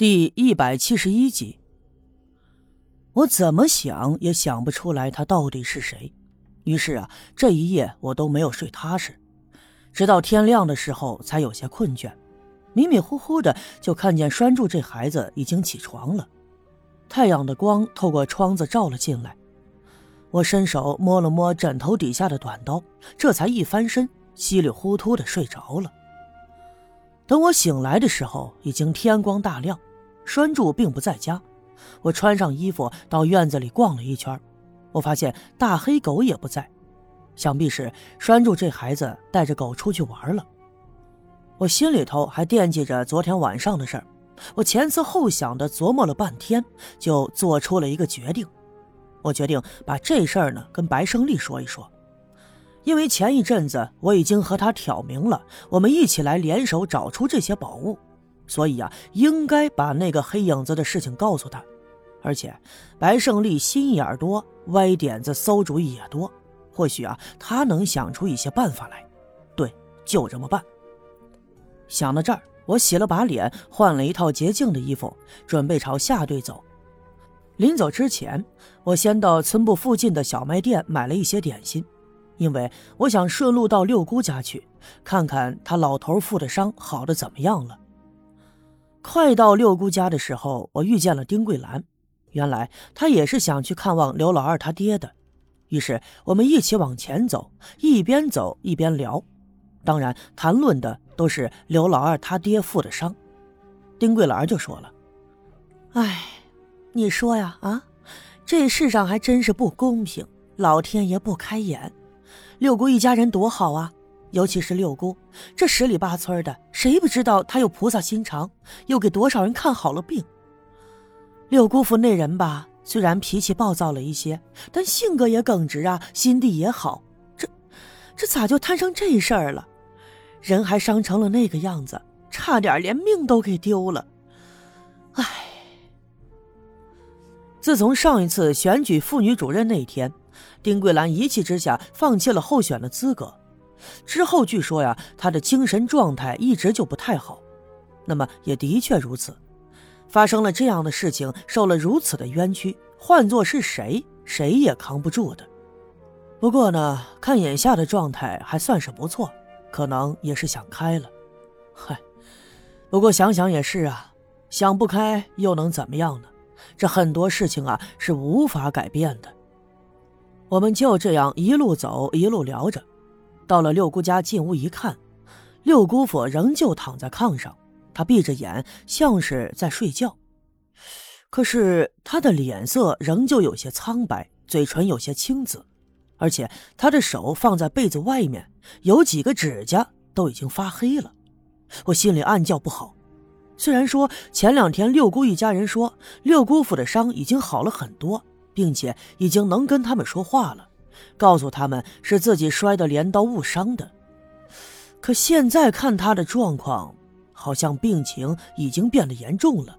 第一百七十一集，我怎么想也想不出来他到底是谁。于是啊，这一夜我都没有睡踏实，直到天亮的时候才有些困倦。迷迷糊糊的就看见栓柱这孩子已经起床了，太阳的光透过窗子照了进来。我伸手摸了摸枕头底下的短刀，这才一翻身，稀里糊涂的睡着了。等我醒来的时候，已经天光大亮。栓柱并不在家，我穿上衣服到院子里逛了一圈，我发现大黑狗也不在，想必是栓柱这孩子带着狗出去玩了。我心里头还惦记着昨天晚上的事儿，我前思后想的琢磨了半天，就做出了一个决定。我决定把这事儿呢跟白胜利说一说，因为前一阵子我已经和他挑明了，我们一起来联手找出这些宝物。所以啊，应该把那个黑影子的事情告诉他，而且白胜利心眼多，歪点子、馊主意也多，或许啊，他能想出一些办法来。对，就这么办。想到这儿，我洗了把脸，换了一套洁净的衣服，准备朝下队走。临走之前，我先到村部附近的小卖店买了一些点心，因为我想顺路到六姑家去，看看他老头负的伤好的怎么样了。快到六姑家的时候，我遇见了丁桂兰。原来她也是想去看望刘老二他爹的，于是我们一起往前走，一边走一边聊。当然，谈论的都是刘老二他爹负的伤。丁桂兰就说了：“哎，你说呀，啊，这世上还真是不公平，老天爷不开眼。六姑一家人多好啊！”尤其是六姑，这十里八村的，谁不知道她有菩萨心肠，又给多少人看好了病。六姑父那人吧，虽然脾气暴躁了一些，但性格也耿直啊，心地也好。这，这咋就摊上这事儿了？人还伤成了那个样子，差点连命都给丢了。唉，自从上一次选举妇女主任那天，丁桂兰一气之下放弃了候选的资格。之后据说呀，他的精神状态一直就不太好。那么也的确如此，发生了这样的事情，受了如此的冤屈，换做是谁，谁也扛不住的。不过呢，看眼下的状态还算是不错，可能也是想开了。嗨，不过想想也是啊，想不开又能怎么样呢？这很多事情啊是无法改变的。我们就这样一路走，一路聊着。到了六姑家，进屋一看，六姑父仍旧躺在炕上，他闭着眼，像是在睡觉。可是他的脸色仍旧有些苍白，嘴唇有些青紫，而且他的手放在被子外面，有几个指甲都已经发黑了。我心里暗叫不好。虽然说前两天六姑一家人说六姑父的伤已经好了很多，并且已经能跟他们说话了。告诉他们是自己摔的镰刀误伤的，可现在看他的状况，好像病情已经变得严重了。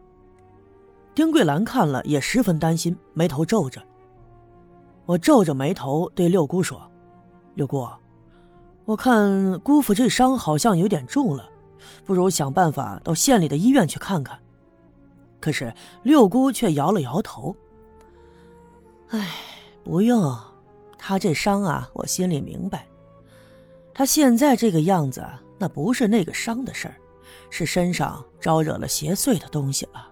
丁桂兰看了也十分担心，眉头皱着。我皱着眉头对六姑说：“六姑，我看姑父这伤好像有点重了，不如想办法到县里的医院去看看。”可是六姑却摇了摇头：“哎，不用。”他这伤啊，我心里明白。他现在这个样子，那不是那个伤的事儿，是身上招惹了邪祟的东西了。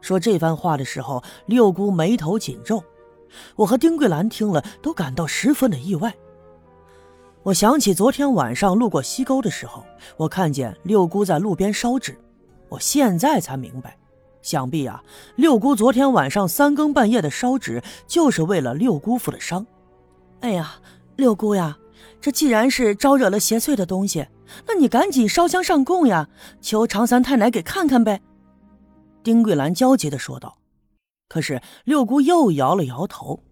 说这番话的时候，六姑眉头紧皱，我和丁桂兰听了都感到十分的意外。我想起昨天晚上路过西沟的时候，我看见六姑在路边烧纸，我现在才明白。想必啊，六姑昨天晚上三更半夜的烧纸，就是为了六姑父的伤。哎呀，六姑呀，这既然是招惹了邪祟的东西，那你赶紧烧香上供呀，求常三太奶给看看呗。丁桂兰焦急的说道。可是六姑又摇了摇头。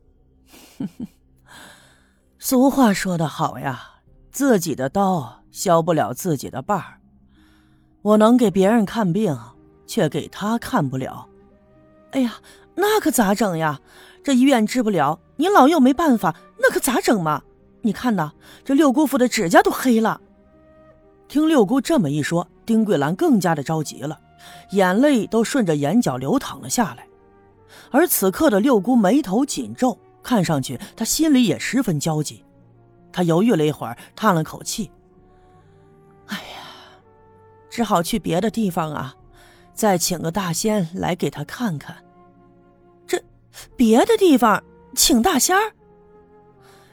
俗话说得好呀，自己的刀削不了自己的把儿。我能给别人看病。却给他看不了，哎呀，那可咋整呀？这医院治不了，你老又没办法，那可咋整嘛？你看呐，这六姑父的指甲都黑了。听六姑这么一说，丁桂兰更加的着急了，眼泪都顺着眼角流淌了下来。而此刻的六姑眉头紧皱，看上去她心里也十分焦急。她犹豫了一会儿，叹了口气：“哎呀，只好去别的地方啊，再请个大仙来给他看看。这别的地方请大仙儿？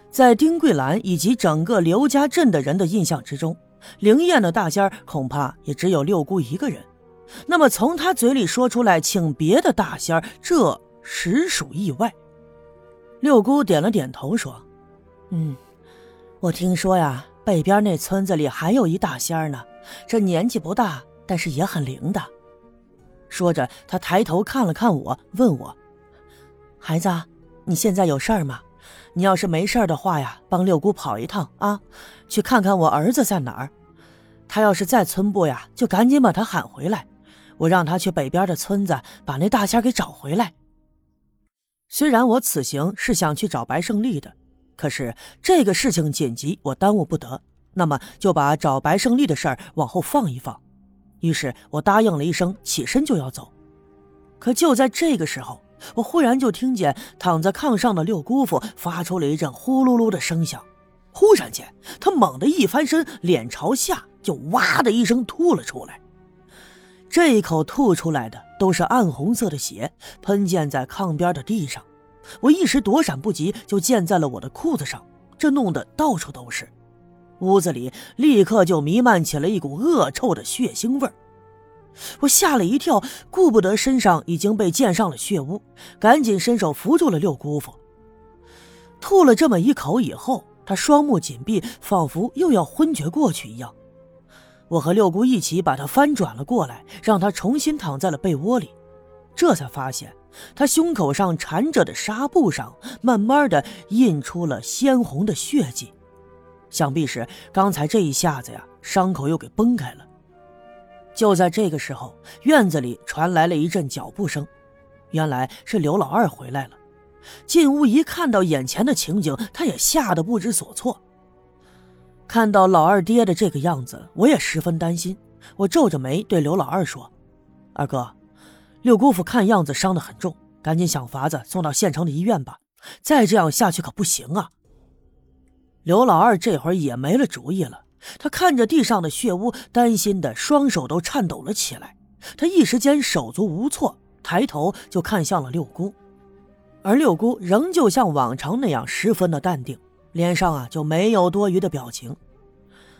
在丁桂兰以及整个刘家镇的人的印象之中，灵验的大仙儿恐怕也只有六姑一个人。那么从他嘴里说出来请别的大仙儿，这……”实属意外。六姑点了点头，说：“嗯，我听说呀，北边那村子里还有一大仙儿呢，这年纪不大，但是也很灵的。”说着，他抬头看了看我，问我：“孩子，你现在有事儿吗？你要是没事儿的话呀，帮六姑跑一趟啊，去看看我儿子在哪儿。他要是在村部呀，就赶紧把他喊回来，我让他去北边的村子把那大仙给找回来。”虽然我此行是想去找白胜利的，可是这个事情紧急，我耽误不得，那么就把找白胜利的事儿往后放一放。于是我答应了一声，起身就要走。可就在这个时候，我忽然就听见躺在炕上的六姑父发出了一阵呼噜噜的声响。忽然间，他猛地一翻身，脸朝下就哇的一声吐了出来。这一口吐出来的都是暗红色的血，喷溅在炕边的地上。我一时躲闪不及，就溅在了我的裤子上，这弄得到处都是。屋子里立刻就弥漫起了一股恶臭的血腥味。我吓了一跳，顾不得身上已经被溅上了血污，赶紧伸手扶住了六姑父。吐了这么一口以后，他双目紧闭，仿佛又要昏厥过去一样。我和六姑一起把他翻转了过来，让他重新躺在了被窝里，这才发现他胸口上缠着的纱布上慢慢的印出了鲜红的血迹，想必是刚才这一下子呀，伤口又给崩开了。就在这个时候，院子里传来了一阵脚步声，原来是刘老二回来了。进屋一看到眼前的情景，他也吓得不知所措。看到老二爹的这个样子，我也十分担心。我皱着眉对刘老二说：“二哥，六姑父看样子伤得很重，赶紧想法子送到县城的医院吧。再这样下去可不行啊！”刘老二这会儿也没了主意了，他看着地上的血污，担心的双手都颤抖了起来。他一时间手足无措，抬头就看向了六姑，而六姑仍旧像往常那样十分的淡定。脸上啊就没有多余的表情，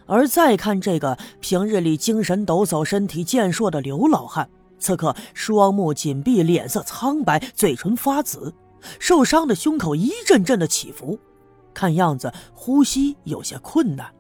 而再看这个平日里精神抖擞、身体健硕的刘老汉，此刻双目紧闭，脸色苍白，嘴唇发紫，受伤的胸口一阵阵的起伏，看样子呼吸有些困难。